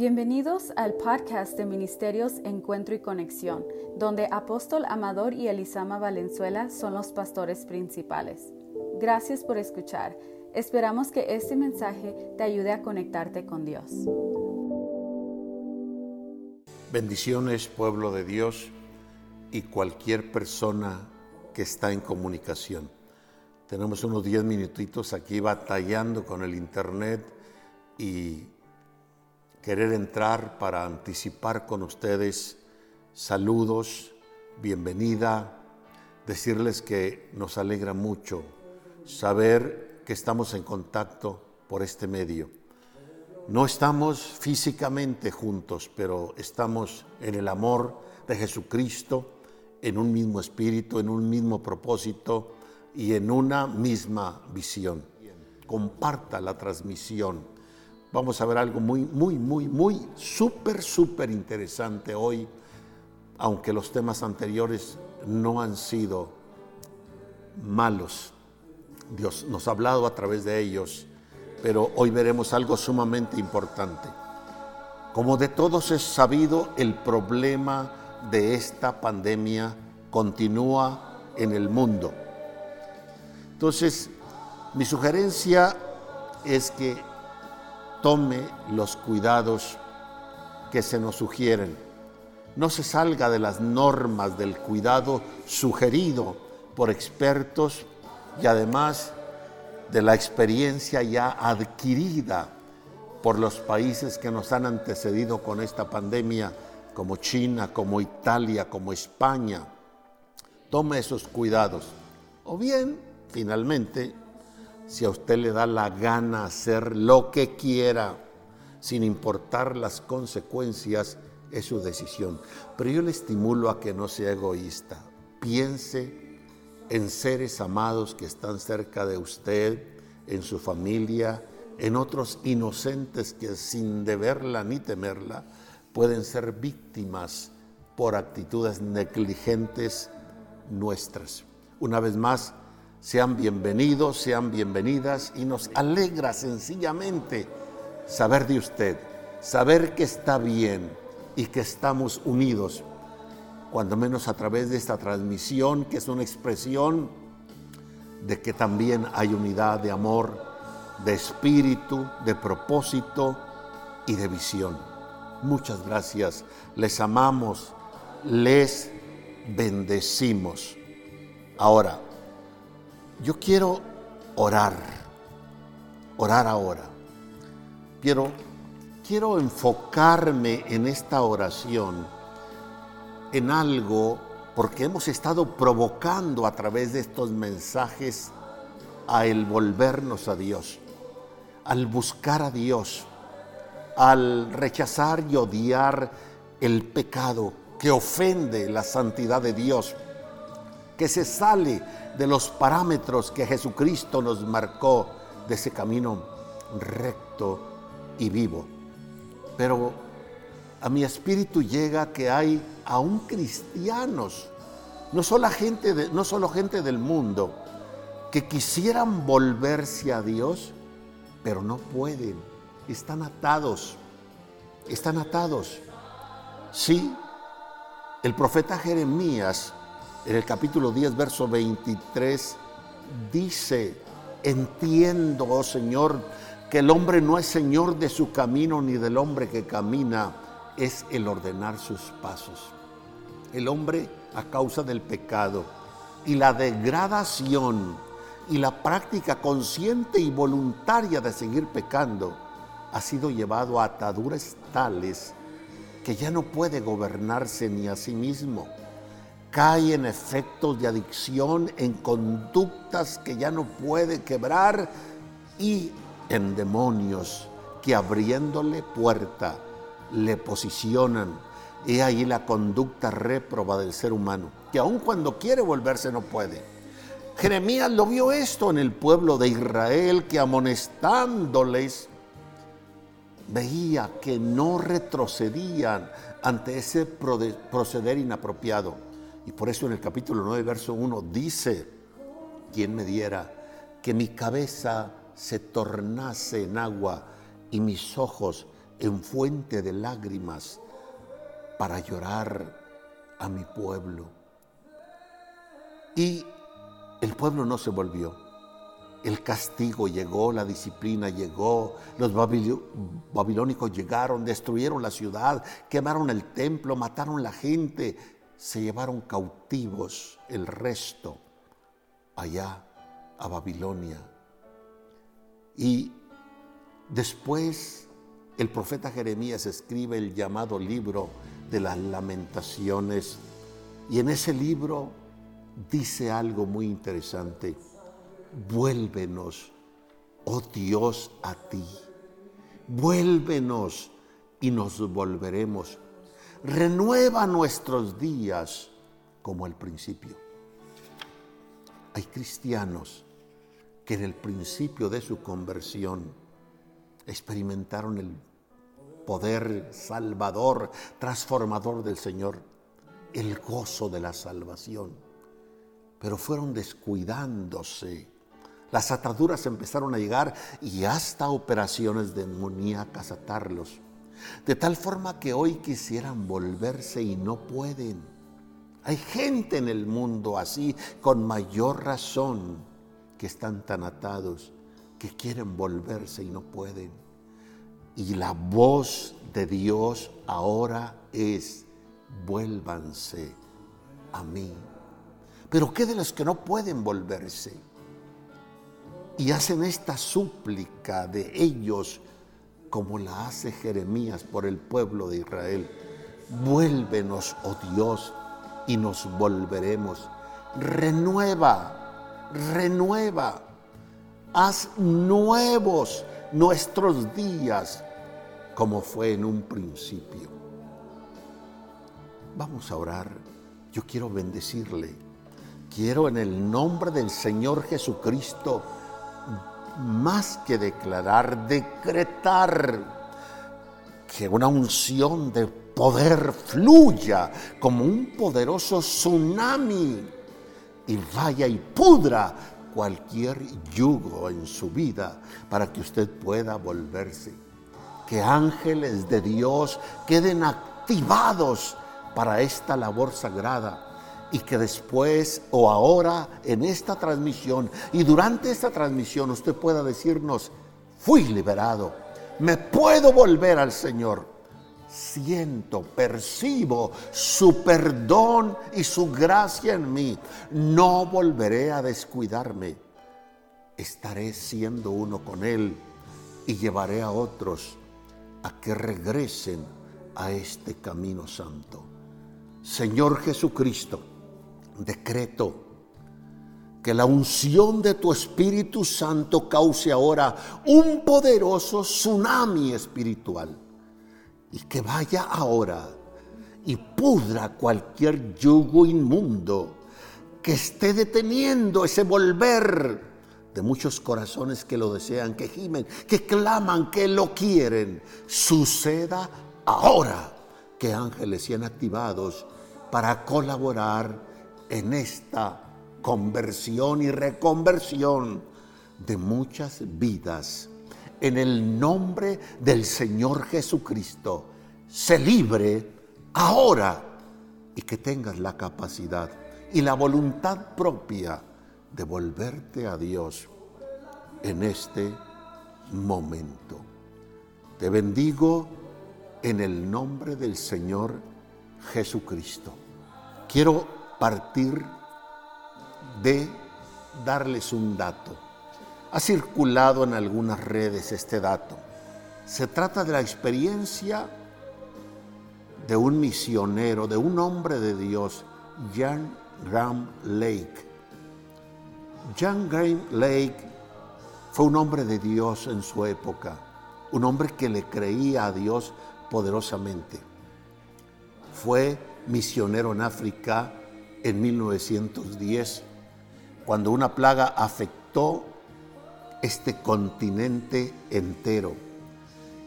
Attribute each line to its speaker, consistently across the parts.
Speaker 1: Bienvenidos al podcast de Ministerios Encuentro y Conexión, donde Apóstol Amador y Elisama Valenzuela son los pastores principales. Gracias por escuchar. Esperamos que este mensaje te ayude a conectarte con Dios.
Speaker 2: Bendiciones, pueblo de Dios y cualquier persona que está en comunicación. Tenemos unos 10 minutitos aquí batallando con el internet y querer entrar para anticipar con ustedes saludos, bienvenida, decirles que nos alegra mucho saber que estamos en contacto por este medio. No estamos físicamente juntos, pero estamos en el amor de Jesucristo, en un mismo espíritu, en un mismo propósito y en una misma visión. Comparta la transmisión Vamos a ver algo muy, muy, muy, muy, súper, súper interesante hoy, aunque los temas anteriores no han sido malos. Dios nos ha hablado a través de ellos, pero hoy veremos algo sumamente importante. Como de todos es sabido, el problema de esta pandemia continúa en el mundo. Entonces, mi sugerencia es que tome los cuidados que se nos sugieren. No se salga de las normas del cuidado sugerido por expertos y además de la experiencia ya adquirida por los países que nos han antecedido con esta pandemia, como China, como Italia, como España. Tome esos cuidados. O bien, finalmente, si a usted le da la gana hacer lo que quiera, sin importar las consecuencias, es su decisión. Pero yo le estimulo a que no sea egoísta. Piense en seres amados que están cerca de usted, en su familia, en otros inocentes que sin deberla ni temerla pueden ser víctimas por actitudes negligentes nuestras. Una vez más, sean bienvenidos, sean bienvenidas y nos alegra sencillamente saber de usted, saber que está bien y que estamos unidos, cuando menos a través de esta transmisión, que es una expresión de que también hay unidad de amor, de espíritu, de propósito y de visión. Muchas gracias, les amamos, les bendecimos. Ahora, yo quiero orar, orar ahora. Quiero, quiero enfocarme en esta oración en algo porque hemos estado provocando a través de estos mensajes a el volvernos a Dios, al buscar a Dios, al rechazar y odiar el pecado que ofende la santidad de Dios, que se sale de los parámetros que Jesucristo nos marcó de ese camino recto y vivo. Pero a mi espíritu llega que hay aún cristianos, no solo gente, de, no solo gente del mundo, que quisieran volverse a Dios, pero no pueden. Están atados, están atados. Sí, el profeta Jeremías en el capítulo 10, verso 23, dice, entiendo, oh Señor, que el hombre no es Señor de su camino ni del hombre que camina, es el ordenar sus pasos. El hombre a causa del pecado y la degradación y la práctica consciente y voluntaria de seguir pecando ha sido llevado a ataduras tales que ya no puede gobernarse ni a sí mismo cae en efectos de adicción, en conductas que ya no puede quebrar y en demonios que abriéndole puerta le posicionan. He ahí la conducta réproba del ser humano, que aun cuando quiere volverse no puede. Jeremías lo vio esto en el pueblo de Israel, que amonestándoles veía que no retrocedían ante ese proceder inapropiado y por eso en el capítulo 9, verso 1 dice, quien me diera que mi cabeza se tornase en agua y mis ojos en fuente de lágrimas para llorar a mi pueblo. Y el pueblo no se volvió. El castigo llegó, la disciplina llegó, los babilónicos llegaron, destruyeron la ciudad, quemaron el templo, mataron la gente, se llevaron cautivos el resto allá a Babilonia. Y después el profeta Jeremías escribe el llamado libro de las lamentaciones y en ese libro dice algo muy interesante vuélvenos, oh Dios, a ti. Vuélvenos y nos volveremos. Renueva nuestros días como al principio. Hay cristianos que en el principio de su conversión experimentaron el poder salvador, transformador del Señor, el gozo de la salvación, pero fueron descuidándose las ataduras empezaron a llegar y hasta operaciones demoníacas atarlos. De tal forma que hoy quisieran volverse y no pueden. Hay gente en el mundo así, con mayor razón, que están tan atados, que quieren volverse y no pueden. Y la voz de Dios ahora es, vuélvanse a mí. Pero ¿qué de los que no pueden volverse? y hacen esta súplica de ellos como la hace Jeremías por el pueblo de Israel. Vuélvenos, oh Dios, y nos volveremos. Renueva, renueva. Haz nuevos nuestros días como fue en un principio. Vamos a orar. Yo quiero bendecirle. Quiero en el nombre del Señor Jesucristo más que declarar, decretar que una unción de poder fluya como un poderoso tsunami y vaya y pudra cualquier yugo en su vida para que usted pueda volverse. Que ángeles de Dios queden activados para esta labor sagrada y que después o ahora en esta transmisión y durante esta transmisión usted pueda decirnos, fui liberado, me puedo volver al Señor. Siento, percibo su perdón y su gracia en mí. No volveré a descuidarme. Estaré siendo uno con Él y llevaré a otros a que regresen a este camino santo. Señor Jesucristo, decreto que la unción de tu Espíritu Santo cause ahora un poderoso tsunami espiritual y que vaya ahora y pudra cualquier yugo inmundo que esté deteniendo ese volver de muchos corazones que lo desean, que gimen, que claman, que lo quieren. Suceda ahora que ángeles sean activados para colaborar en esta conversión y reconversión de muchas vidas. En el nombre del Señor Jesucristo, se libre ahora y que tengas la capacidad y la voluntad propia de volverte a Dios en este momento. Te bendigo en el nombre del Señor Jesucristo. Quiero partir de darles un dato. Ha circulado en algunas redes este dato. Se trata de la experiencia de un misionero, de un hombre de Dios, Jan Graham Lake. Jan Graham Lake fue un hombre de Dios en su época, un hombre que le creía a Dios poderosamente. Fue misionero en África en 1910, cuando una plaga afectó este continente entero.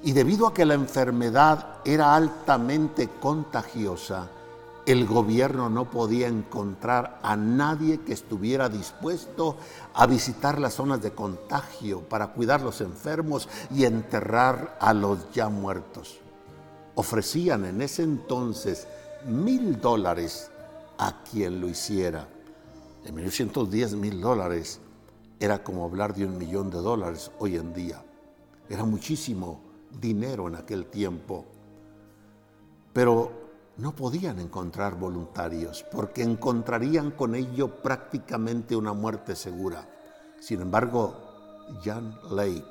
Speaker 2: Y debido a que la enfermedad era altamente contagiosa, el gobierno no podía encontrar a nadie que estuviera dispuesto a visitar las zonas de contagio para cuidar a los enfermos y enterrar a los ya muertos. Ofrecían en ese entonces mil dólares a quien lo hiciera. En 1910 mil dólares era como hablar de un millón de dólares hoy en día. Era muchísimo dinero en aquel tiempo. Pero no podían encontrar voluntarios porque encontrarían con ello prácticamente una muerte segura. Sin embargo, Jan Lake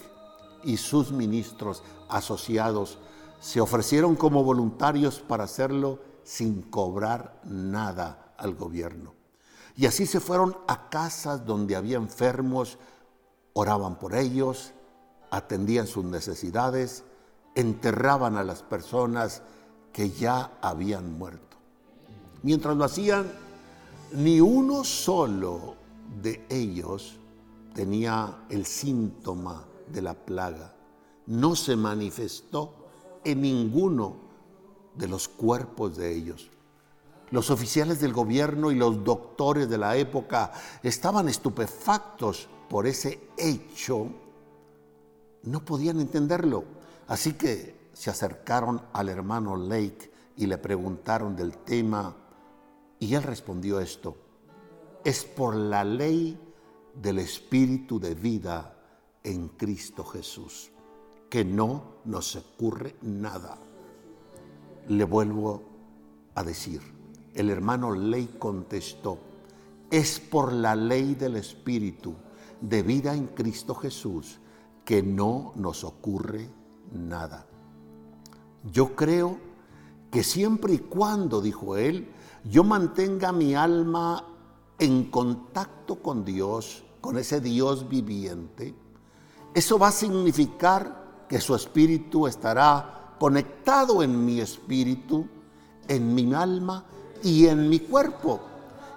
Speaker 2: y sus ministros asociados se ofrecieron como voluntarios para hacerlo sin cobrar nada al gobierno. Y así se fueron a casas donde había enfermos, oraban por ellos, atendían sus necesidades, enterraban a las personas que ya habían muerto. Mientras lo hacían, ni uno solo de ellos tenía el síntoma de la plaga. No se manifestó en ninguno de los cuerpos de ellos. Los oficiales del gobierno y los doctores de la época estaban estupefactos por ese hecho. No podían entenderlo. Así que se acercaron al hermano Lake y le preguntaron del tema y él respondió esto, es por la ley del Espíritu de vida en Cristo Jesús, que no nos ocurre nada. Le vuelvo a decir, el hermano Ley contestó, es por la ley del Espíritu de vida en Cristo Jesús que no nos ocurre nada. Yo creo que siempre y cuando, dijo él, yo mantenga mi alma en contacto con Dios, con ese Dios viviente, eso va a significar que su espíritu estará conectado en mi espíritu, en mi alma y en mi cuerpo.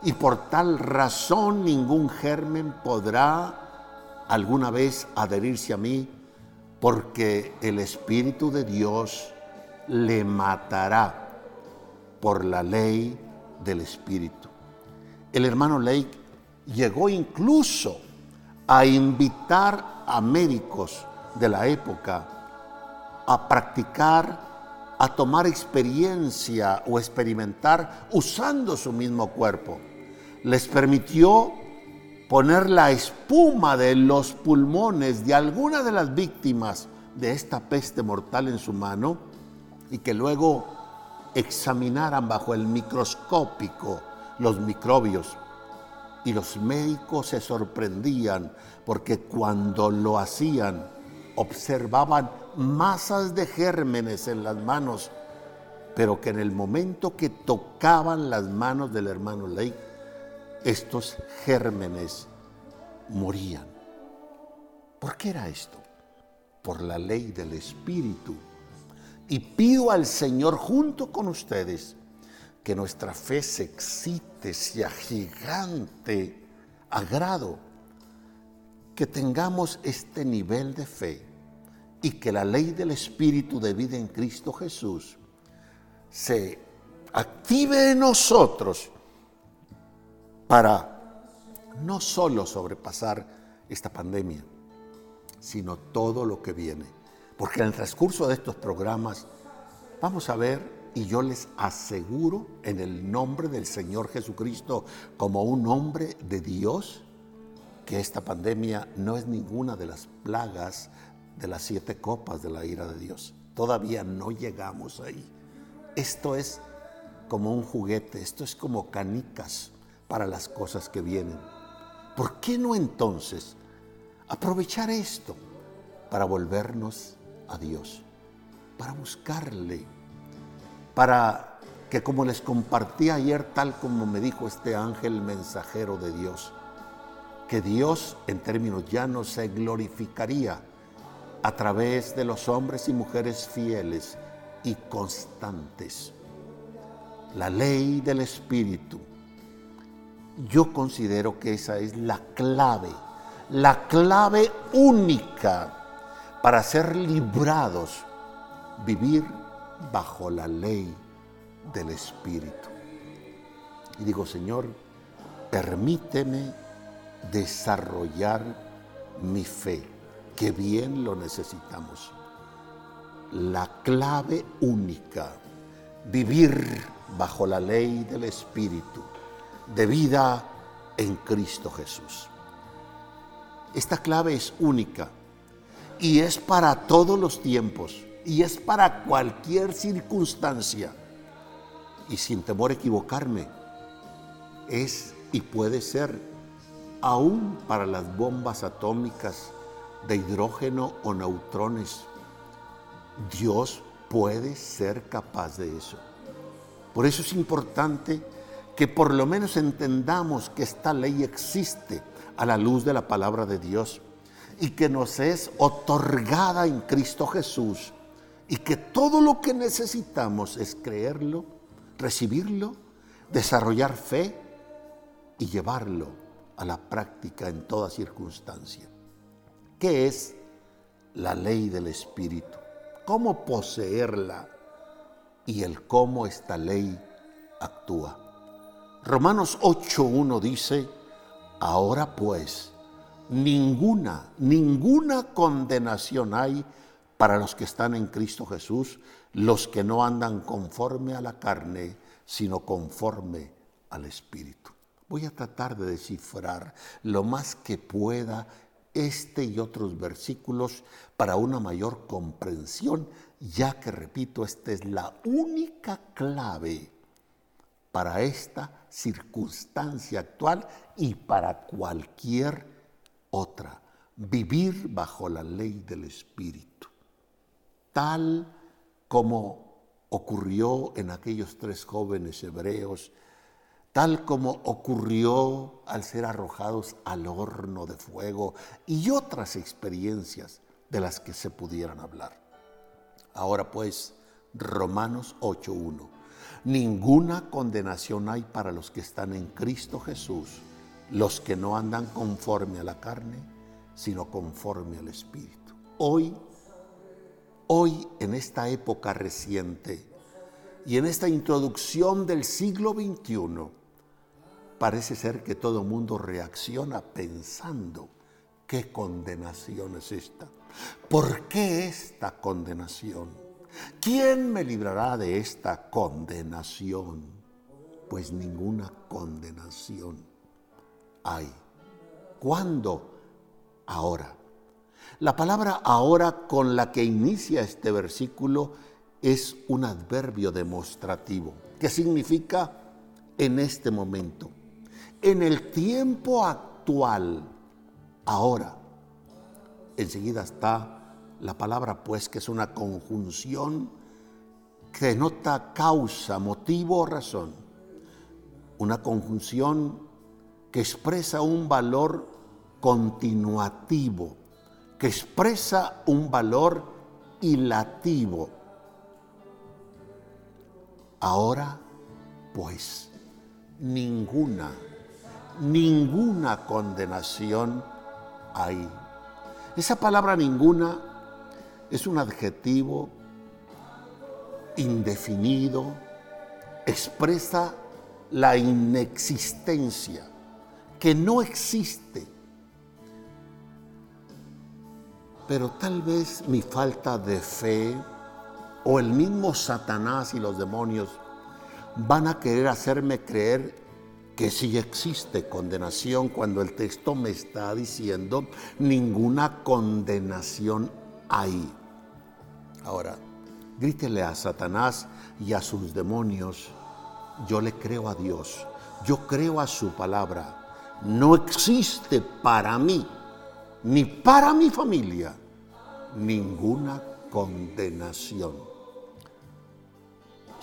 Speaker 2: Y por tal razón ningún germen podrá alguna vez adherirse a mí, porque el Espíritu de Dios le matará por la ley del Espíritu. El hermano Lake llegó incluso a invitar a médicos de la época a practicar, a tomar experiencia o experimentar usando su mismo cuerpo. Les permitió poner la espuma de los pulmones de alguna de las víctimas de esta peste mortal en su mano y que luego examinaran bajo el microscópico los microbios. Y los médicos se sorprendían porque cuando lo hacían observaban masas de gérmenes en las manos, pero que en el momento que tocaban las manos del hermano Lake, estos gérmenes morían. ¿Por qué era esto? Por la ley del Espíritu y pido al Señor junto con ustedes que nuestra fe se excite, sea gigante, agrado, que tengamos este nivel de fe y que la ley del Espíritu de vida en Cristo Jesús se active en nosotros para no solo sobrepasar esta pandemia, sino todo lo que viene. Porque en el transcurso de estos programas vamos a ver, y yo les aseguro en el nombre del Señor Jesucristo como un hombre de Dios, que esta pandemia no es ninguna de las plagas de las siete copas de la ira de Dios. Todavía no llegamos ahí. Esto es como un juguete, esto es como canicas para las cosas que vienen. ¿Por qué no entonces aprovechar esto para volvernos a Dios, para buscarle, para que como les compartí ayer, tal como me dijo este ángel mensajero de Dios, que Dios en términos llanos se glorificaría a través de los hombres y mujeres fieles y constantes. La ley del Espíritu. Yo considero que esa es la clave, la clave única para ser librados, vivir bajo la ley del Espíritu. y digo, Señor, permíteme desarrollar mi fe, que bien lo necesitamos. La clave única, vivir bajo la ley del Espíritu, de vida en Cristo Jesús. Esta clave es única y es para todos los tiempos y es para cualquier circunstancia. Y sin temor a equivocarme, es y puede ser aún para las bombas atómicas de hidrógeno o neutrones. Dios puede ser capaz de eso. Por eso es importante que por lo menos entendamos que esta ley existe a la luz de la palabra de Dios y que nos es otorgada en Cristo Jesús y que todo lo que necesitamos es creerlo, recibirlo, desarrollar fe y llevarlo a la práctica en toda circunstancia. ¿Qué es la ley del Espíritu? ¿Cómo poseerla? Y el cómo esta ley actúa. Romanos 8.1 dice, ahora pues, ninguna, ninguna condenación hay para los que están en Cristo Jesús, los que no andan conforme a la carne, sino conforme al Espíritu. Voy a tratar de descifrar lo más que pueda este y otros versículos para una mayor comprensión, ya que, repito, esta es la única clave para esta circunstancia actual y para cualquier otra. Vivir bajo la ley del Espíritu tal como ocurrió en aquellos tres jóvenes hebreos, tal como ocurrió al ser arrojados al horno de fuego y otras experiencias de las que se pudieran hablar. Ahora pues, Romanos 8.1. Ninguna condenación hay para los que están en Cristo Jesús, los que no andan conforme a la carne, sino conforme al Espíritu. Hoy Hoy, en esta época reciente y en esta introducción del siglo XXI, parece ser que todo mundo reacciona pensando, ¿qué condenación es esta? ¿Por qué esta condenación? ¿Quién me librará de esta condenación? Pues ninguna condenación hay. ¿Cuándo? Ahora. La palabra ahora con la que inicia este versículo es un adverbio demostrativo, que significa en este momento, en el tiempo actual, ahora. Enseguida está la palabra pues, que es una conjunción que denota causa, motivo o razón. Una conjunción que expresa un valor continuativo que expresa un valor ilativo. Ahora, pues, ninguna, ninguna condenación hay. Esa palabra ninguna es un adjetivo indefinido, expresa la inexistencia, que no existe pero tal vez mi falta de fe o el mismo Satanás y los demonios van a querer hacerme creer que sí existe condenación cuando el texto me está diciendo ninguna condenación hay. Ahora, grítele a Satanás y a sus demonios, yo le creo a Dios, yo creo a su palabra, no existe para mí ni para mi familia ninguna condenación.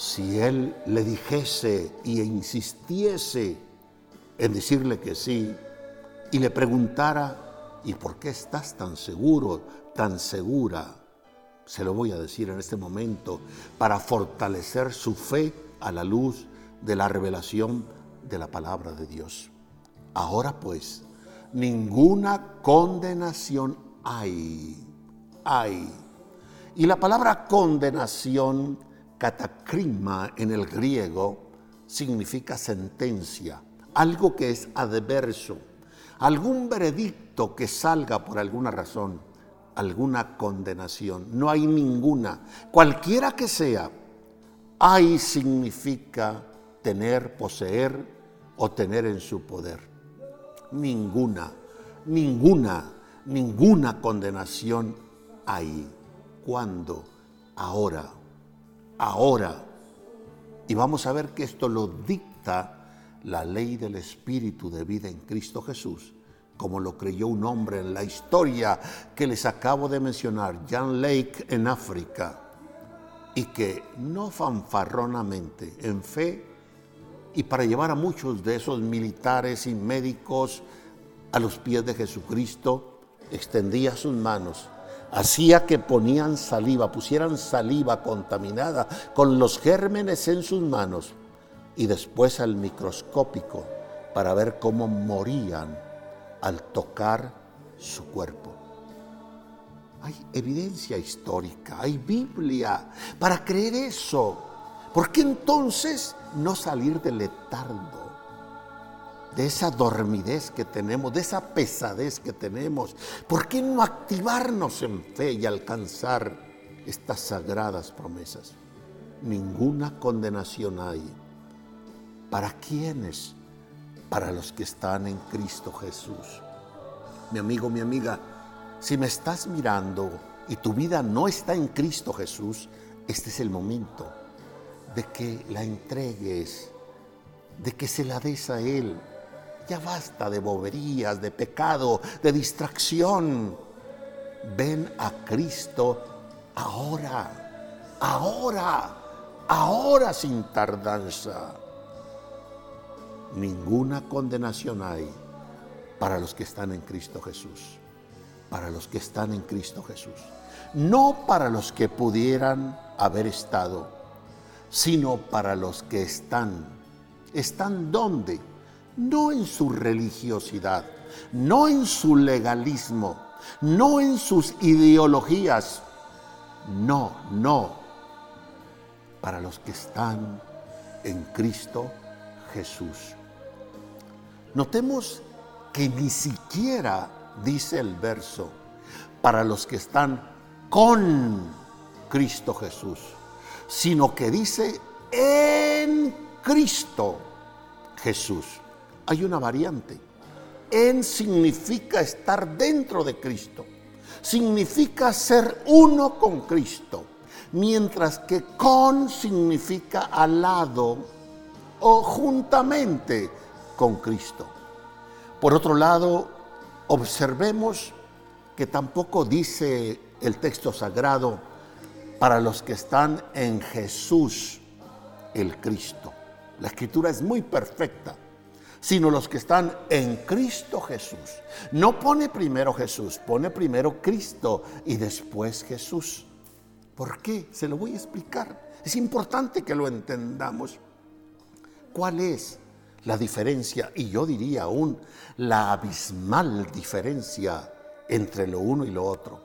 Speaker 2: Si él le dijese y insistiese en decirle que sí y le preguntara, ¿y por qué estás tan seguro, tan segura? Se lo voy a decir en este momento para fortalecer su fe a la luz de la revelación de la palabra de Dios. Ahora pues, ninguna condenación hay. Hay. Y la palabra condenación, catacrima en el griego, significa sentencia, algo que es adverso, algún veredicto que salga por alguna razón, alguna condenación. No hay ninguna, cualquiera que sea. Hay significa tener, poseer o tener en su poder. Ninguna, ninguna, ninguna condenación hay. ¿Cuándo? Ahora, ahora. Y vamos a ver que esto lo dicta la ley del Espíritu de vida en Cristo Jesús, como lo creyó un hombre en la historia que les acabo de mencionar, Jan Lake en África, y que no fanfarronamente, en fe, y para llevar a muchos de esos militares y médicos a los pies de Jesucristo, extendía sus manos hacía que ponían saliva, pusieran saliva contaminada con los gérmenes en sus manos y después al microscópico para ver cómo morían al tocar su cuerpo. Hay evidencia histórica, hay Biblia para creer eso. ¿Por qué entonces no salir del letargo? De esa dormidez que tenemos, de esa pesadez que tenemos. ¿Por qué no activarnos en fe y alcanzar estas sagradas promesas? Ninguna condenación hay. ¿Para quiénes? Para los que están en Cristo Jesús. Mi amigo, mi amiga, si me estás mirando y tu vida no está en Cristo Jesús, este es el momento de que la entregues, de que se la des a Él ya basta de boberías, de pecado, de distracción. Ven a Cristo ahora, ahora, ahora sin tardanza. Ninguna condenación hay para los que están en Cristo Jesús, para los que están en Cristo Jesús. No para los que pudieran haber estado, sino para los que están. ¿Están dónde? No en su religiosidad, no en su legalismo, no en sus ideologías, no, no, para los que están en Cristo Jesús. Notemos que ni siquiera dice el verso, para los que están con Cristo Jesús, sino que dice en Cristo Jesús hay una variante. En significa estar dentro de Cristo. Significa ser uno con Cristo. Mientras que con significa al lado o juntamente con Cristo. Por otro lado, observemos que tampoco dice el texto sagrado para los que están en Jesús el Cristo. La escritura es muy perfecta sino los que están en Cristo Jesús. No pone primero Jesús, pone primero Cristo y después Jesús. ¿Por qué? Se lo voy a explicar. Es importante que lo entendamos. ¿Cuál es la diferencia? Y yo diría aún la abismal diferencia entre lo uno y lo otro.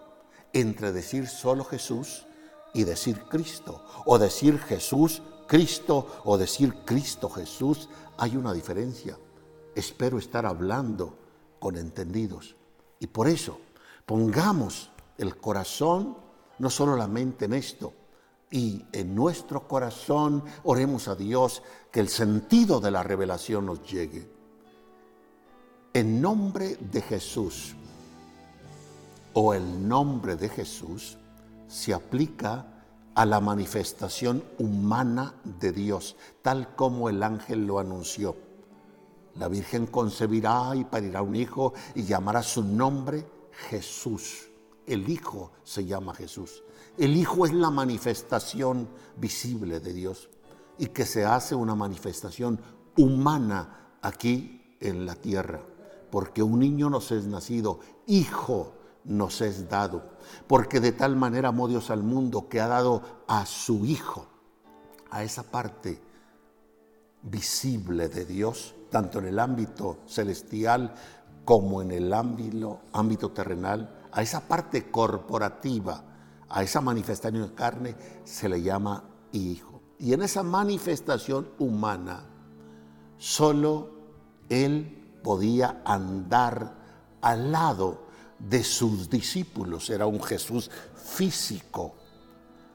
Speaker 2: Entre decir solo Jesús y decir Cristo. O decir Jesús, Cristo o decir Cristo, Jesús. Hay una diferencia espero estar hablando con entendidos. Y por eso pongamos el corazón, no solo la mente en esto, y en nuestro corazón oremos a Dios que el sentido de la revelación nos llegue. En nombre de Jesús o el nombre de Jesús se aplica a la manifestación humana de Dios, tal como el ángel lo anunció. La Virgen concebirá y parirá un hijo y llamará su nombre Jesús. El Hijo se llama Jesús. El Hijo es la manifestación visible de Dios y que se hace una manifestación humana aquí en la tierra. Porque un niño nos es nacido, hijo nos es dado. Porque de tal manera amó Dios al mundo que ha dado a su Hijo, a esa parte visible de Dios, tanto en el ámbito celestial como en el ámbito, terrenal, a esa parte corporativa, a esa manifestación de carne, se le llama hijo. Y en esa manifestación humana solo Él podía andar al lado de sus discípulos. Era un Jesús físico,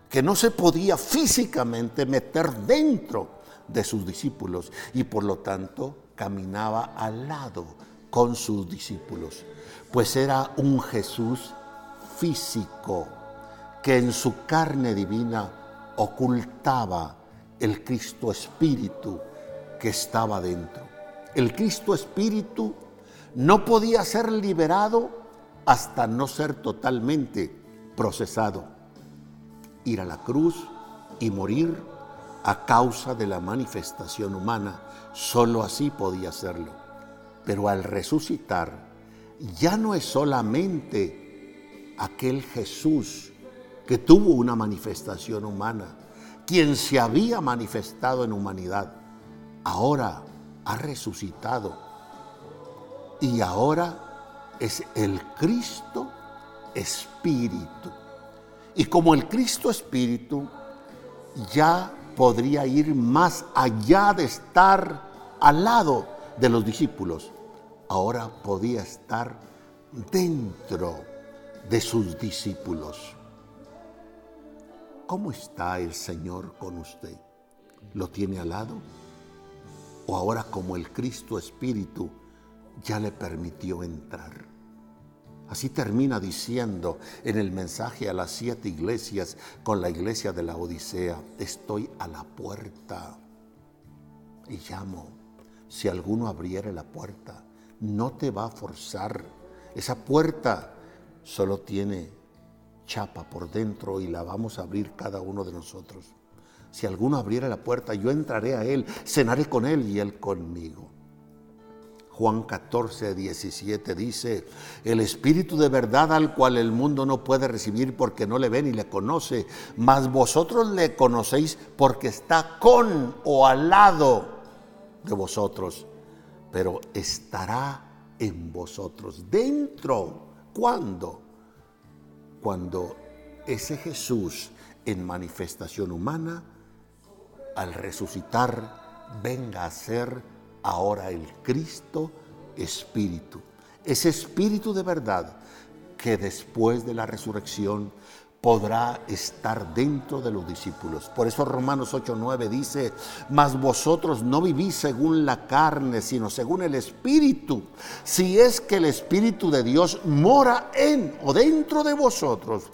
Speaker 2: que no se podía físicamente meter dentro de sus discípulos y por lo tanto caminaba al lado con sus discípulos, pues era un Jesús físico que en su carne divina ocultaba el Cristo Espíritu que estaba dentro. El Cristo Espíritu no podía ser liberado hasta no ser totalmente procesado, ir a la cruz y morir a causa de la manifestación humana. Solo así podía hacerlo. Pero al resucitar, ya no es solamente aquel Jesús que tuvo una manifestación humana, quien se había manifestado en humanidad, ahora ha resucitado y ahora es el Cristo Espíritu. Y como el Cristo Espíritu ya podría ir más allá de estar al lado de los discípulos, ahora podía estar dentro de sus discípulos. ¿Cómo está el Señor con usted? ¿Lo tiene al lado? ¿O ahora como el Cristo Espíritu ya le permitió entrar? Así termina diciendo en el mensaje a las siete iglesias con la iglesia de la Odisea, estoy a la puerta y llamo. Si alguno abriere la puerta, no te va a forzar. Esa puerta solo tiene chapa por dentro y la vamos a abrir cada uno de nosotros. Si alguno abriera la puerta, yo entraré a él, cenaré con él y él conmigo. Juan 14, 17 dice, el Espíritu de verdad al cual el mundo no puede recibir porque no le ve ni le conoce, mas vosotros le conocéis porque está con o al lado de vosotros, pero estará en vosotros, dentro. ¿Cuándo? Cuando ese Jesús en manifestación humana, al resucitar, venga a ser ahora el Cristo Espíritu. Ese Espíritu de verdad que después de la resurrección podrá estar dentro de los discípulos. Por eso Romanos 8:9 dice, mas vosotros no vivís según la carne, sino según el Espíritu. Si es que el Espíritu de Dios mora en o dentro de vosotros.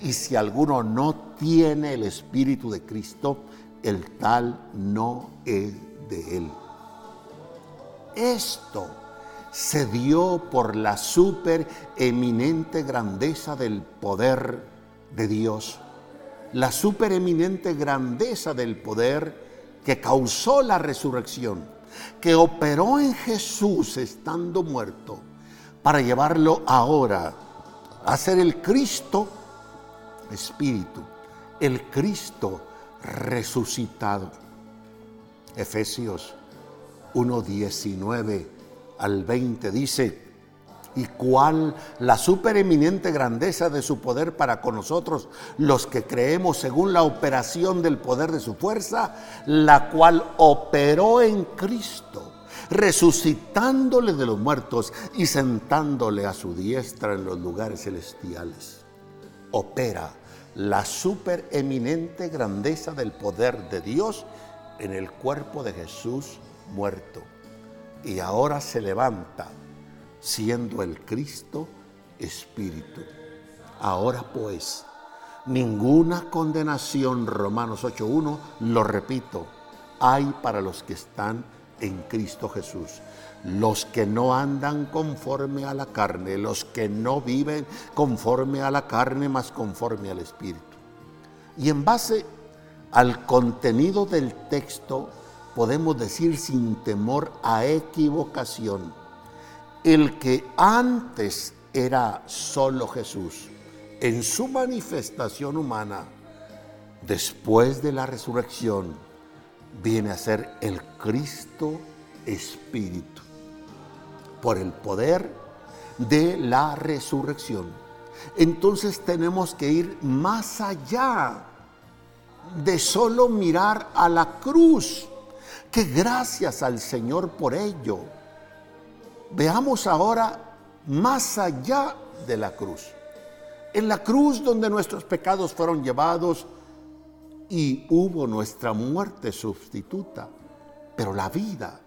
Speaker 2: Y si alguno no tiene el Espíritu de Cristo, el tal no es de él. Esto se dio por la supereminente grandeza del poder de Dios, la supereminente grandeza del poder que causó la resurrección, que operó en Jesús estando muerto, para llevarlo ahora a ser el Cristo Espíritu, el Cristo resucitado. Efesios 1.19 al 20 dice, y cuál la supereminente grandeza de su poder para con nosotros, los que creemos según la operación del poder de su fuerza, la cual operó en Cristo, resucitándole de los muertos y sentándole a su diestra en los lugares celestiales. Opera la supereminente grandeza del poder de Dios en el cuerpo de Jesús muerto y ahora se levanta siendo el Cristo Espíritu. Ahora pues, ninguna condenación, Romanos 8.1, lo repito, hay para los que están en Cristo Jesús. Los que no andan conforme a la carne, los que no viven conforme a la carne, más conforme al Espíritu. Y en base al contenido del texto, podemos decir sin temor a equivocación, el que antes era solo Jesús, en su manifestación humana, después de la resurrección, viene a ser el Cristo Espíritu, por el poder de la resurrección. Entonces tenemos que ir más allá de solo mirar a la cruz Que gracias al Señor por ello. Veamos ahora más allá de la cruz. En la cruz donde nuestros pecados fueron llevados y hubo nuestra muerte sustituta. Pero la vida,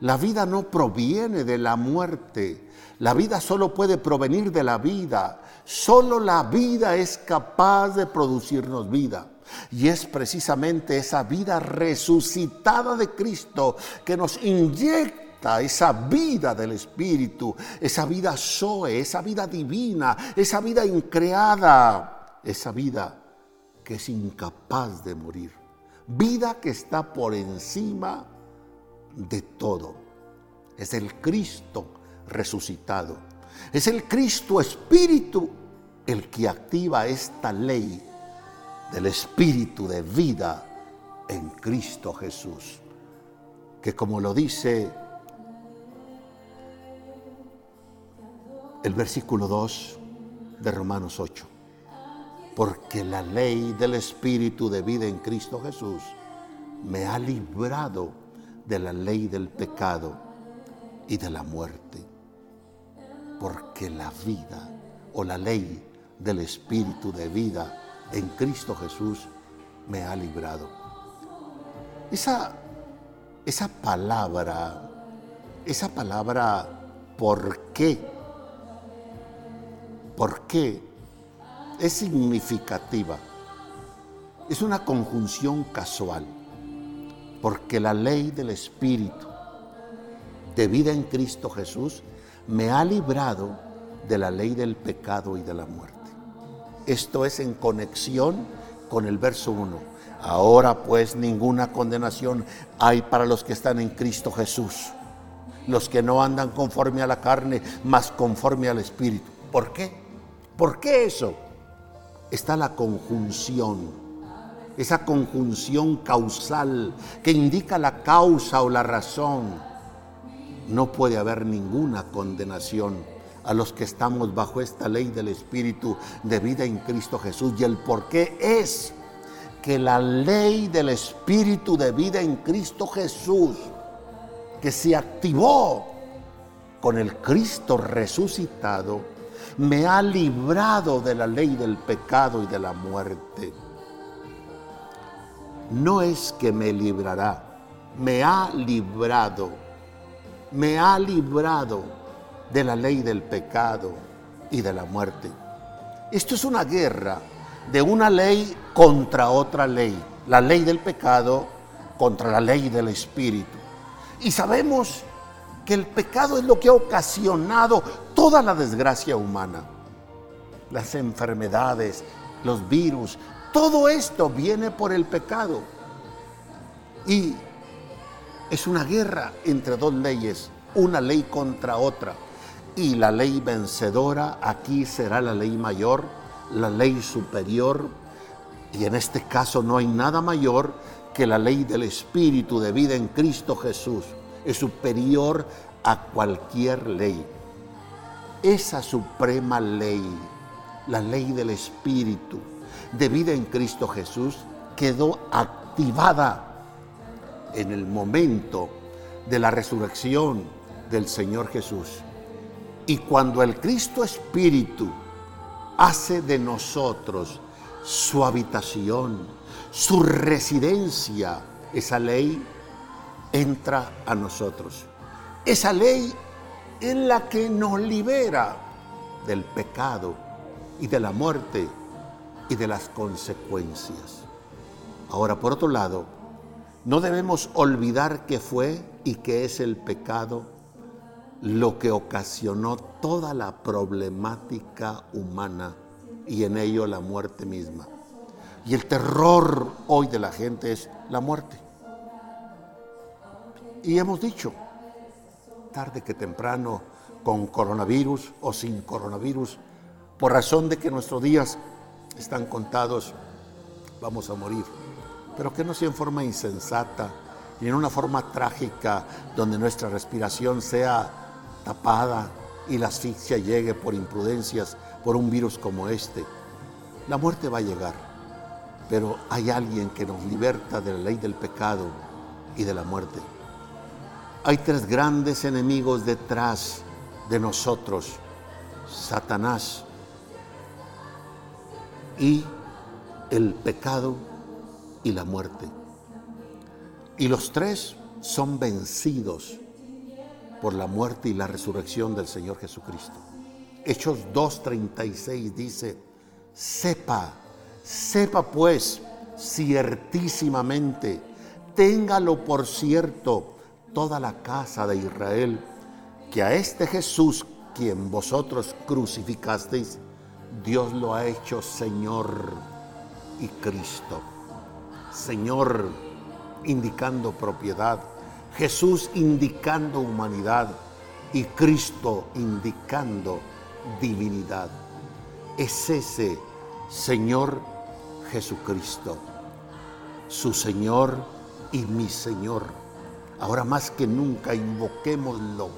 Speaker 2: la vida no proviene de la muerte. La vida solo puede provenir de la vida. Solo la vida es capaz de producirnos vida. Y es precisamente esa vida resucitada de Cristo que nos inyecta esa vida del Espíritu, esa vida Zoe, esa vida divina, esa vida increada, esa vida que es incapaz de morir. Vida que está por encima de todo. Es el Cristo resucitado. Es el Cristo Espíritu el que activa esta ley del Espíritu de vida en Cristo Jesús. Que como lo dice el versículo 2 de Romanos 8, porque la ley del Espíritu de vida en Cristo Jesús me ha librado de la ley del pecado y de la muerte. Porque la vida o la ley del Espíritu de vida en Cristo Jesús me ha librado. Esa, esa palabra, esa palabra, ¿por qué? ¿Por qué? Es significativa. Es una conjunción casual. Porque la ley del Espíritu de vida en Cristo Jesús me ha librado de la ley del pecado y de la muerte. Esto es en conexión con el verso 1. Ahora pues ninguna condenación hay para los que están en Cristo Jesús, los que no andan conforme a la carne, mas conforme al Espíritu. ¿Por qué? ¿Por qué eso? Está la conjunción, esa conjunción causal que indica la causa o la razón. No puede haber ninguna condenación a los que estamos bajo esta ley del Espíritu de vida en Cristo Jesús. Y el por qué es que la ley del Espíritu de vida en Cristo Jesús, que se activó con el Cristo resucitado, me ha librado de la ley del pecado y de la muerte. No es que me librará, me ha librado, me ha librado de la ley del pecado y de la muerte. Esto es una guerra de una ley contra otra ley, la ley del pecado contra la ley del espíritu. Y sabemos que el pecado es lo que ha ocasionado toda la desgracia humana. Las enfermedades, los virus, todo esto viene por el pecado. Y es una guerra entre dos leyes, una ley contra otra y la ley vencedora aquí será la ley mayor, la ley superior, y en este caso no hay nada mayor que la ley del Espíritu de vida en Cristo Jesús. Es superior a cualquier ley. Esa suprema ley, la ley del Espíritu de vida en Cristo Jesús, quedó activada en el momento de la resurrección del Señor Jesús. Y cuando el Cristo Espíritu hace de nosotros su habitación, su residencia, esa ley entra a nosotros. Esa ley es la que nos libera del pecado y de la muerte y de las consecuencias. Ahora, por otro lado, no debemos olvidar que fue y que es el pecado lo que ocasionó toda la problemática humana y en ello la muerte misma. Y el terror hoy de la gente es la muerte. Y hemos dicho, tarde que temprano, con coronavirus o sin coronavirus, por razón de que nuestros días están contados, vamos a morir. Pero que no sea en forma insensata y en una forma trágica donde nuestra respiración sea tapada y la asfixia llegue por imprudencias, por un virus como este. La muerte va a llegar, pero hay alguien que nos liberta de la ley del pecado y de la muerte. Hay tres grandes enemigos detrás de nosotros, Satanás y el pecado y la muerte. Y los tres son vencidos por la muerte y la resurrección del Señor Jesucristo. Hechos 2.36 dice, sepa, sepa pues ciertísimamente, téngalo por cierto toda la casa de Israel, que a este Jesús, quien vosotros crucificasteis, Dios lo ha hecho Señor y Cristo. Señor indicando propiedad, Jesús indicando humanidad y Cristo indicando divinidad. Es ese Señor Jesucristo, su Señor y mi Señor. Ahora más que nunca invoquémoslo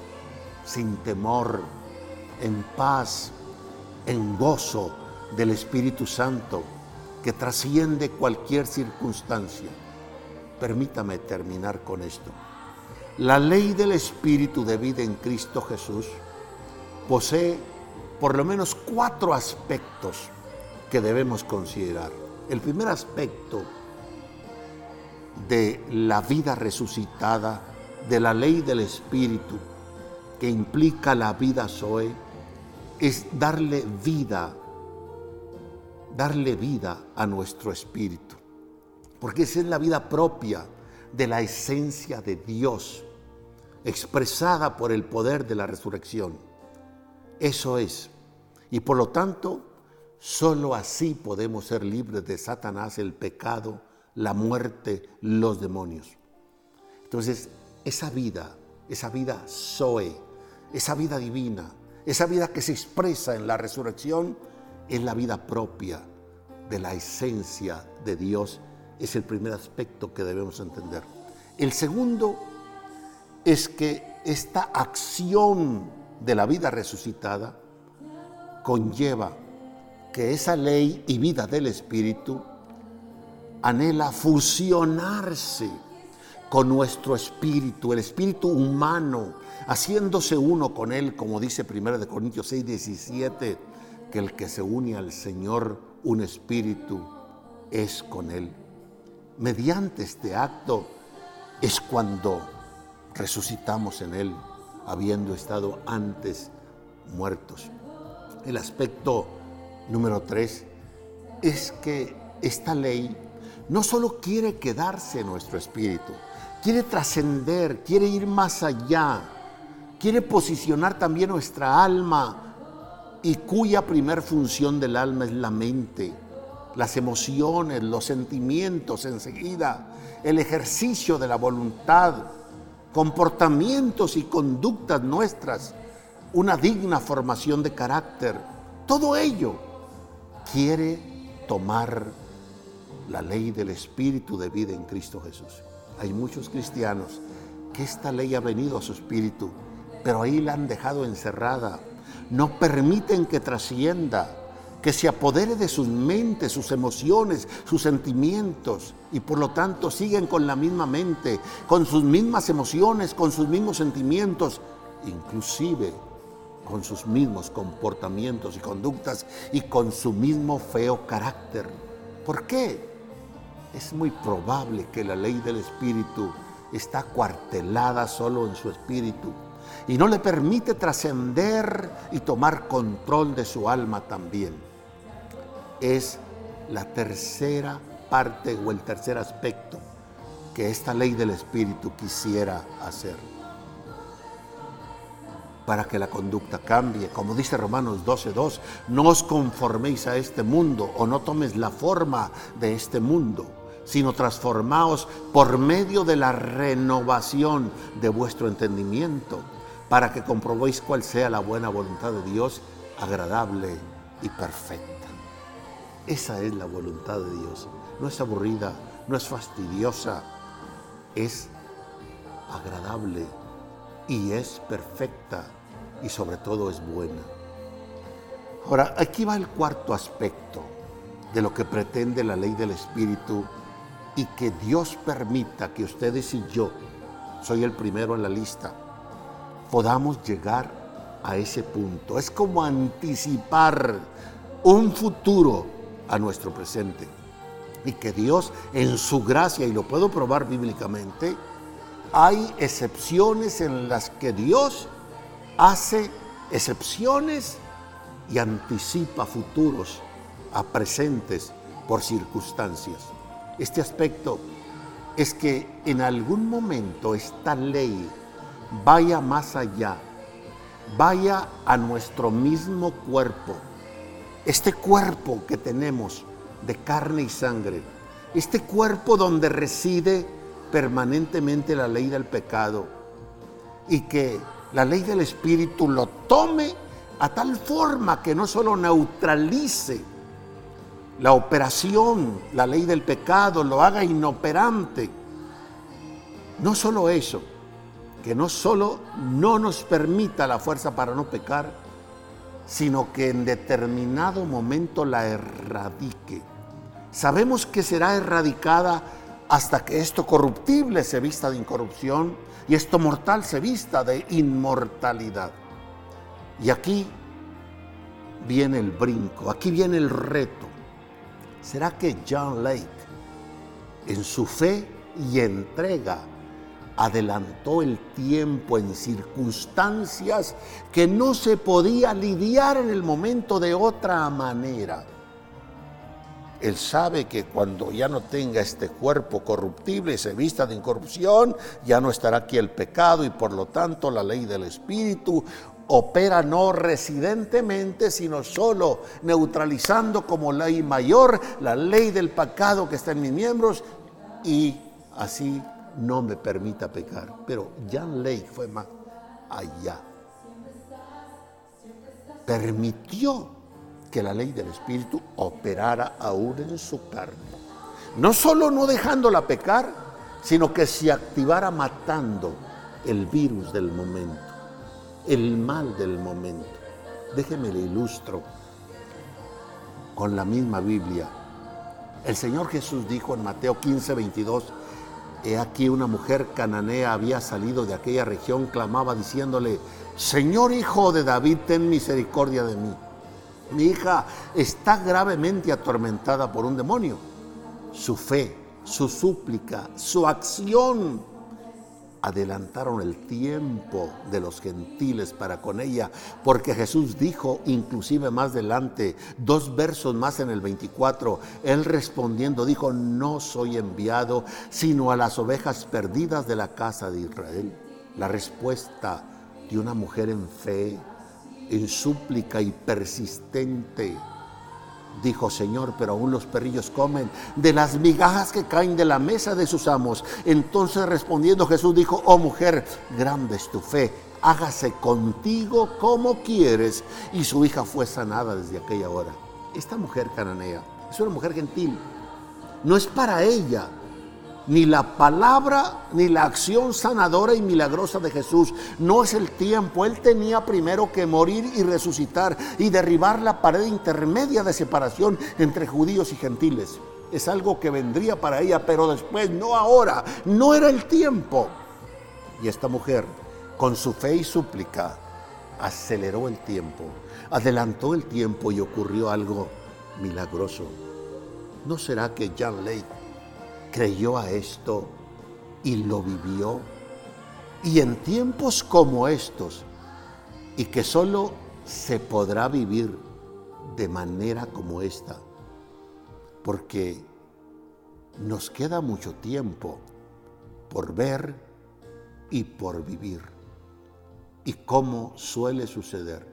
Speaker 2: sin temor, en paz, en gozo del Espíritu Santo que trasciende cualquier circunstancia. Permítame terminar con esto. La ley del Espíritu de vida en Cristo Jesús posee por lo menos cuatro aspectos que debemos considerar. El primer aspecto de la vida resucitada, de la ley del Espíritu, que implica la vida Zoe, es darle vida, darle vida a nuestro espíritu. Porque esa es la vida propia de la esencia de Dios, expresada por el poder de la resurrección. Eso es. Y por lo tanto, solo así podemos ser libres de Satanás, el pecado, la muerte, los demonios. Entonces, esa vida, esa vida Zoe, esa vida divina, esa vida que se expresa en la resurrección, es la vida propia de la esencia de Dios. Es el primer aspecto que debemos entender. El segundo es que esta acción de la vida resucitada conlleva que esa ley y vida del Espíritu anhela fusionarse con nuestro espíritu, el espíritu humano, haciéndose uno con Él, como dice 1 Corintios 6, 17, que el que se une al Señor, un espíritu, es con Él. Mediante este acto es cuando resucitamos en Él, habiendo estado antes muertos. El aspecto número tres es que esta ley no solo quiere quedarse en nuestro espíritu, quiere trascender, quiere ir más allá, quiere posicionar también nuestra alma y cuya primer función del alma es la mente, las emociones, los sentimientos enseguida, el ejercicio de la voluntad, comportamientos y conductas nuestras, una digna formación de carácter. Todo ello quiere tomar la ley del Espíritu de vida en Cristo Jesús. Hay muchos cristianos que esta ley ha venido a su espíritu, pero ahí la han dejado encerrada. No permiten que trascienda, que se apodere de sus mentes, sus emociones, sus sentimientos, y por lo tanto siguen con la misma mente, con sus mismas emociones, con sus mismos sentimientos, inclusive con sus mismos comportamientos y conductas y con su mismo feo carácter. ¿Por qué? es muy probable que la ley del espíritu está cuartelada solo en su espíritu y no le permite trascender y tomar control de su alma también. Es la tercera parte o el tercer aspecto que esta ley del espíritu quisiera hacer. Para que la conducta cambie, como dice Romanos 12:2, no os conforméis a este mundo o no tomes la forma de este mundo sino transformaos por medio de la renovación de vuestro entendimiento, para que comprobéis cuál sea la buena voluntad de Dios, agradable y perfecta. Esa es la voluntad de Dios. No es aburrida, no es fastidiosa, es agradable y es perfecta y sobre todo es buena. Ahora, aquí va el cuarto aspecto de lo que pretende la ley del Espíritu y que Dios permita que ustedes y yo, soy el primero en la lista, podamos llegar a ese punto. Es como anticipar un futuro a nuestro presente. Y que Dios en su gracia, y lo puedo probar bíblicamente, hay excepciones en las que Dios hace excepciones y anticipa futuros a presentes por circunstancias. Este aspecto es que en algún momento esta ley vaya más allá, vaya a nuestro mismo cuerpo. Este cuerpo que tenemos de carne y sangre, este cuerpo donde reside permanentemente la ley del pecado y que la ley del Espíritu lo tome a tal forma que no solo neutralice la operación, la ley del pecado, lo haga inoperante. No solo eso, que no solo no nos permita la fuerza para no pecar, sino que en determinado momento la erradique. Sabemos que será erradicada hasta que esto corruptible se vista de incorrupción y esto mortal se vista de inmortalidad. Y aquí viene el brinco, aquí viene el reto. ¿Será que John Lake, en su fe y entrega, adelantó el tiempo en circunstancias que no se podía lidiar en el momento de otra manera? Él sabe que cuando ya no tenga este cuerpo corruptible y se vista de incorrupción, ya no estará aquí el pecado y por lo tanto la ley del Espíritu opera no residentemente, sino solo neutralizando como ley mayor la ley del pecado que está en mis miembros y así no me permita pecar. Pero Jan Lake fue más allá. Permitió que la ley del Espíritu operara aún en su carne. No solo no dejándola pecar, sino que se activara matando el virus del momento el mal del momento. Déjeme le ilustro con la misma Biblia. El Señor Jesús dijo en Mateo 15, 22, He aquí una mujer cananea había salido de aquella región, clamaba diciéndole, Señor Hijo de David, ten misericordia de mí. Mi hija está gravemente atormentada por un demonio. Su fe, su súplica, su acción adelantaron el tiempo de los gentiles para con ella, porque Jesús dijo, inclusive más adelante, dos versos más en el 24, él respondiendo dijo, no soy enviado sino a las ovejas perdidas de la casa de Israel. La respuesta de una mujer en fe, en súplica y persistente Dijo, Señor, pero aún los perrillos comen de las migajas que caen de la mesa de sus amos. Entonces respondiendo Jesús dijo, oh mujer, grande es tu fe, hágase contigo como quieres. Y su hija fue sanada desde aquella hora. Esta mujer cananea es una mujer gentil. No es para ella ni la palabra ni la acción sanadora y milagrosa de Jesús. No es el tiempo. Él tenía primero que morir y resucitar y derribar la pared intermedia de separación entre judíos y gentiles. Es algo que vendría para ella, pero después, no ahora. No era el tiempo. Y esta mujer, con su fe y súplica, aceleró el tiempo, adelantó el tiempo y ocurrió algo milagroso. ¿No será que John Lake creyó a esto y lo vivió. Y en tiempos como estos, y que solo se podrá vivir de manera como esta, porque nos queda mucho tiempo por ver y por vivir. Y como suele suceder,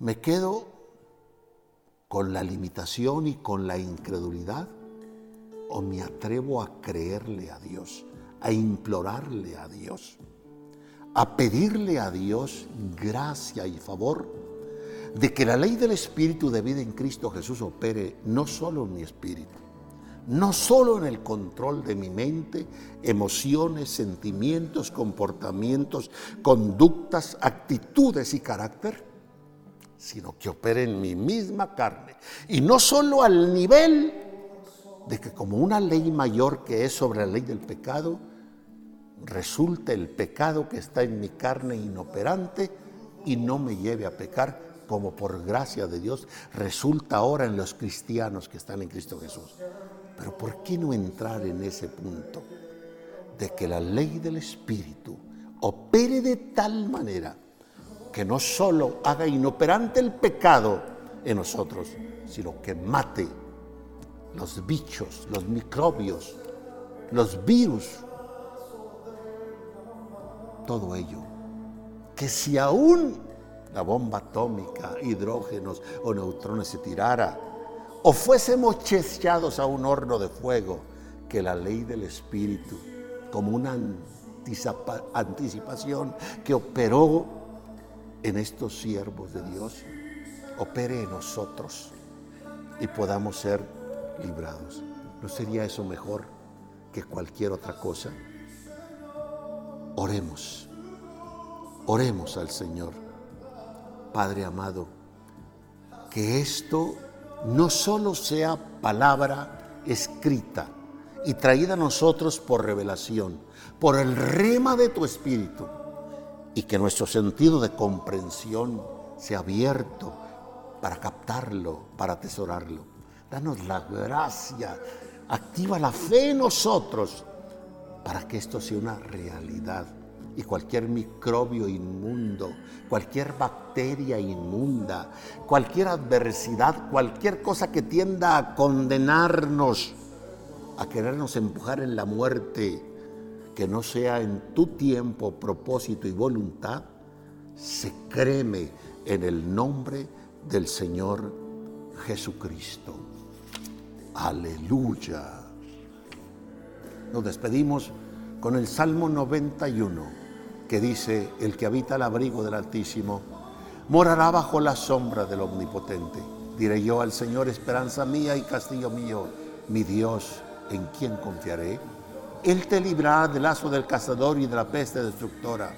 Speaker 2: me quedo con la limitación y con la incredulidad o me atrevo a creerle a Dios, a implorarle a Dios, a pedirle a Dios gracia y favor de que la ley del Espíritu de vida en Cristo Jesús opere no solo en mi espíritu, no solo en el control de mi mente, emociones, sentimientos, comportamientos, conductas, actitudes y carácter, sino que opere en mi misma carne. Y no solo al nivel de que como una ley mayor que es sobre la ley del pecado, resulta el pecado que está en mi carne inoperante y no me lleve a pecar, como por gracia de Dios resulta ahora en los cristianos que están en Cristo Jesús. Pero ¿por qué no entrar en ese punto de que la ley del Espíritu opere de tal manera que no solo haga inoperante el pecado en nosotros, sino que mate los bichos, los microbios, los virus, todo ello. Que si aún la bomba atómica, hidrógenos o neutrones se tirara, o fuésemos chechados a un horno de fuego, que la ley del Espíritu, como una anticipación que operó en estos siervos de Dios, opere en nosotros y podamos ser librados. ¿No sería eso mejor que cualquier otra cosa? Oremos, oremos al Señor. Padre amado, que esto no solo sea palabra escrita y traída a nosotros por revelación, por el rema de tu Espíritu, y que nuestro sentido de comprensión sea abierto para captarlo, para atesorarlo Danos la gracia, activa la fe en nosotros para que esto sea una realidad. Y cualquier microbio inmundo, cualquier bacteria inmunda, cualquier adversidad, cualquier cosa que tienda a condenarnos, a querernos empujar en la muerte, que no sea en tu tiempo, propósito y voluntad, se creme en el nombre del Señor Jesucristo. Aleluya. Nos despedimos con el Salmo 91 que dice, el que habita el abrigo del Altísimo, morará bajo la sombra del Omnipotente. Diré yo al Señor, esperanza mía y castillo mío, mi Dios, ¿en quien confiaré? Él te librará del lazo del cazador y de la peste destructora.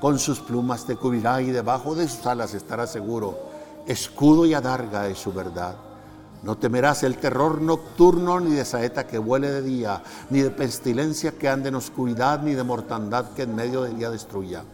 Speaker 2: Con sus plumas te cubrirá y debajo de sus alas estará seguro. Escudo y adarga es su verdad no temerás el terror nocturno, ni de saeta que vuele de día, ni de pestilencia que ande en oscuridad, ni de mortandad que en medio del día destruya.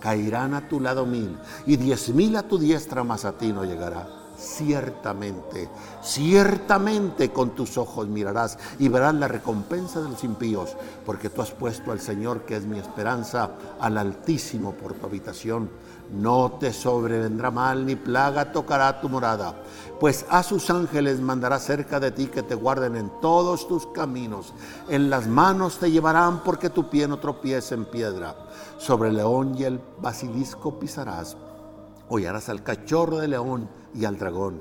Speaker 2: Caerán a tu lado mil, y diez mil a tu diestra, mas a ti no llegará. Ciertamente, ciertamente con tus ojos mirarás y verás la recompensa de los impíos, porque tú has puesto al Señor, que es mi esperanza, al Altísimo por tu habitación no te sobrevendrá mal ni plaga tocará tu morada, pues a sus ángeles mandará cerca de ti que te guarden en todos tus caminos. En las manos te llevarán porque tu pie no tropiece en piedra. Sobre el león y el basilisco pisarás. Hollarás al cachorro de león y al dragón.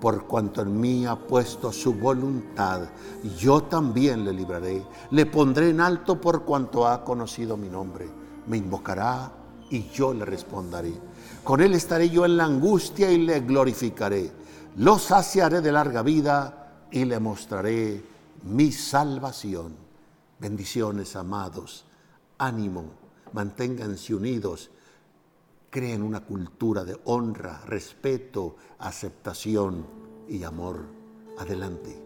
Speaker 2: Por cuanto en mí ha puesto su voluntad, yo también le libraré. Le pondré en alto por cuanto ha conocido mi nombre. Me invocará y yo le responderé. Con él estaré yo en la angustia y le glorificaré. Lo saciaré de larga vida y le mostraré mi salvación. Bendiciones, amados. Ánimo, manténganse unidos. Creen una cultura de honra, respeto, aceptación y amor. Adelante.